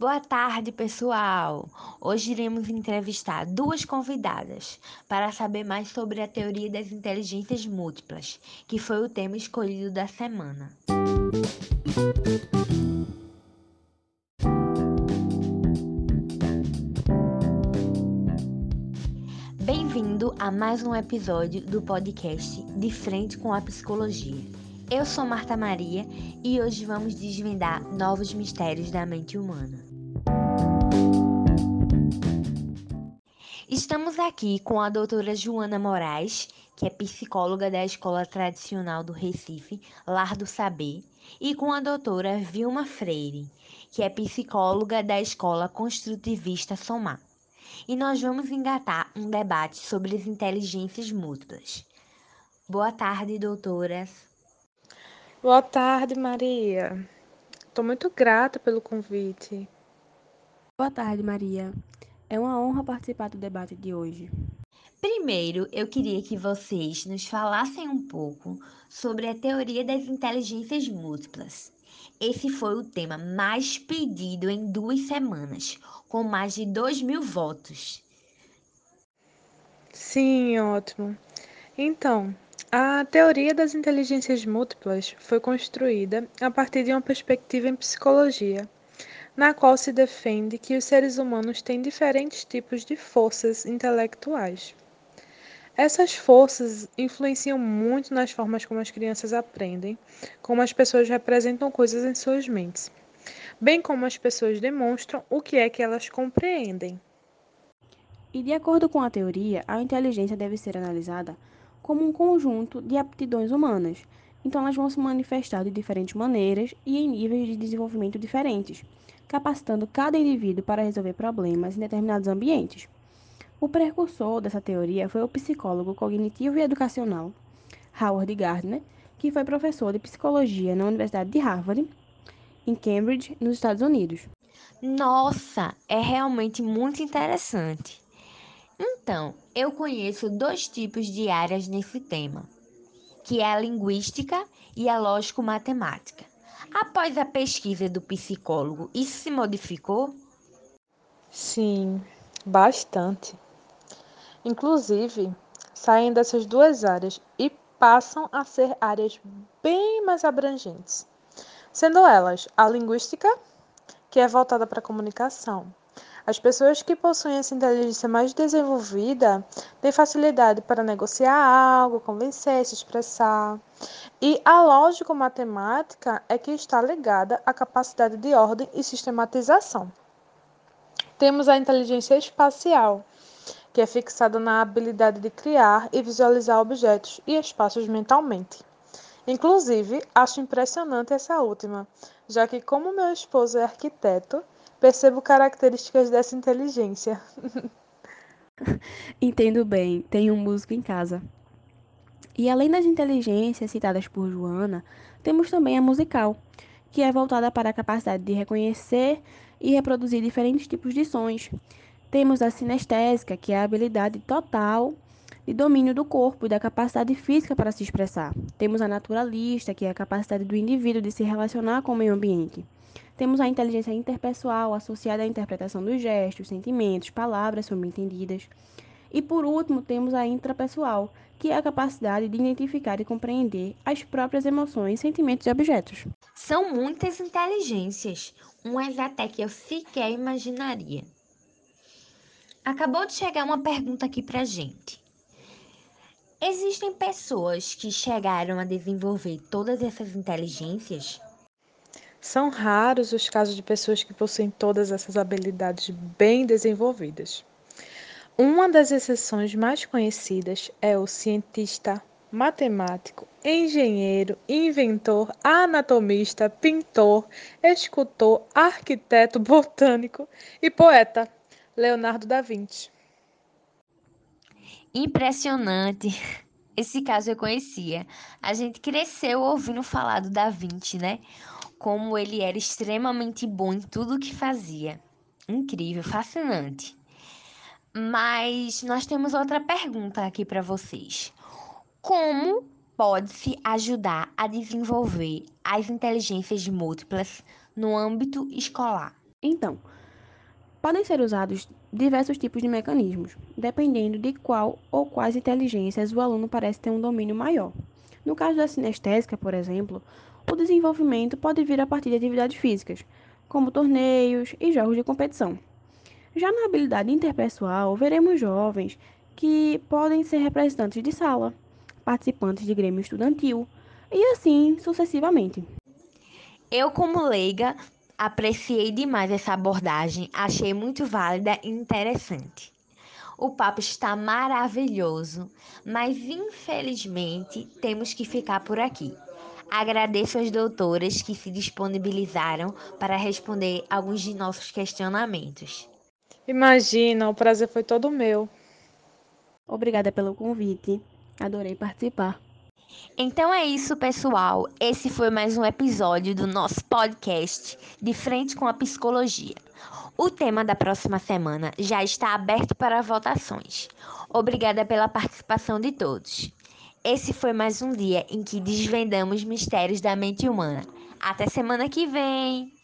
Boa tarde, pessoal! Hoje iremos entrevistar duas convidadas para saber mais sobre a teoria das inteligências múltiplas, que foi o tema escolhido da semana. Bem-vindo a mais um episódio do podcast De Frente com a Psicologia. Eu sou Marta Maria e hoje vamos desvendar novos mistérios da mente humana. Estamos aqui com a doutora Joana Moraes, que é psicóloga da Escola Tradicional do Recife, Lar do Saber, e com a doutora Vilma Freire, que é psicóloga da Escola Construtivista Somar. E nós vamos engatar um debate sobre as inteligências múltiplas. Boa tarde, doutoras. Boa tarde, Maria. Estou muito grata pelo convite. Boa tarde, Maria. É uma honra participar do debate de hoje. Primeiro, eu queria que vocês nos falassem um pouco sobre a teoria das inteligências múltiplas. Esse foi o tema mais pedido em duas semanas, com mais de 2 mil votos. Sim, ótimo. Então, a teoria das inteligências múltiplas foi construída a partir de uma perspectiva em psicologia na qual se defende que os seres humanos têm diferentes tipos de forças intelectuais. Essas forças influenciam muito nas formas como as crianças aprendem, como as pessoas representam coisas em suas mentes, bem como as pessoas demonstram o que é que elas compreendem. E de acordo com a teoria, a inteligência deve ser analisada como um conjunto de aptidões humanas. Então, elas vão se manifestar de diferentes maneiras e em níveis de desenvolvimento diferentes capacitando cada indivíduo para resolver problemas em determinados ambientes. O precursor dessa teoria foi o psicólogo cognitivo e educacional Howard Gardner, que foi professor de psicologia na Universidade de Harvard, em Cambridge, nos Estados Unidos. Nossa, é realmente muito interessante. Então, eu conheço dois tipos de áreas nesse tema, que é a linguística e a lógico-matemática. Após a pesquisa do psicólogo, isso se modificou? Sim, bastante. Inclusive, saem dessas duas áreas e passam a ser áreas bem mais abrangentes, sendo elas a linguística, que é voltada para a comunicação, as pessoas que possuem essa inteligência mais desenvolvida têm facilidade para negociar algo, convencer, se expressar. E a lógico-matemática é que está ligada à capacidade de ordem e sistematização. Temos a inteligência espacial, que é fixada na habilidade de criar e visualizar objetos e espaços mentalmente. Inclusive, acho impressionante essa última, já que, como meu esposo é arquiteto, Percebo características dessa inteligência. Entendo bem, tenho um músico em casa. E além das inteligências citadas por Joana, temos também a musical, que é voltada para a capacidade de reconhecer e reproduzir diferentes tipos de sons. Temos a sinestésica, que é a habilidade total de domínio do corpo e da capacidade física para se expressar. Temos a naturalista, que é a capacidade do indivíduo de se relacionar com o meio ambiente. Temos a inteligência interpessoal associada à interpretação dos gestos, sentimentos, palavras subentendidas. E por último, temos a intrapessoal, que é a capacidade de identificar e compreender as próprias emoções, sentimentos e objetos. São muitas inteligências, umas até que eu sequer imaginaria. Acabou de chegar uma pergunta aqui pra gente. Existem pessoas que chegaram a desenvolver todas essas inteligências? São raros os casos de pessoas que possuem todas essas habilidades bem desenvolvidas. Uma das exceções mais conhecidas é o cientista, matemático, engenheiro, inventor, anatomista, pintor, escultor, arquiteto, botânico e poeta Leonardo da Vinci. Impressionante. Esse caso eu conhecia. A gente cresceu ouvindo falar do Da Vinci, né? como ele era extremamente bom em tudo que fazia. Incrível, fascinante. Mas nós temos outra pergunta aqui para vocês. Como pode-se ajudar a desenvolver as inteligências múltiplas no âmbito escolar? Então, podem ser usados diversos tipos de mecanismos, dependendo de qual ou quais inteligências o aluno parece ter um domínio maior. No caso da sinestésica, por exemplo, o desenvolvimento pode vir a partir de atividades físicas, como torneios e jogos de competição. Já na habilidade interpessoal, veremos jovens que podem ser representantes de sala, participantes de grêmio estudantil e assim sucessivamente. Eu, como leiga, apreciei demais essa abordagem, achei muito válida e interessante. O papo está maravilhoso, mas infelizmente temos que ficar por aqui. Agradeço às doutoras que se disponibilizaram para responder alguns de nossos questionamentos. Imagina, o prazer foi todo meu. Obrigada pelo convite. Adorei participar. Então é isso, pessoal. Esse foi mais um episódio do nosso podcast De Frente com a Psicologia. O tema da próxima semana já está aberto para votações. Obrigada pela participação de todos. Esse foi mais um dia em que desvendamos mistérios da mente humana. Até semana que vem!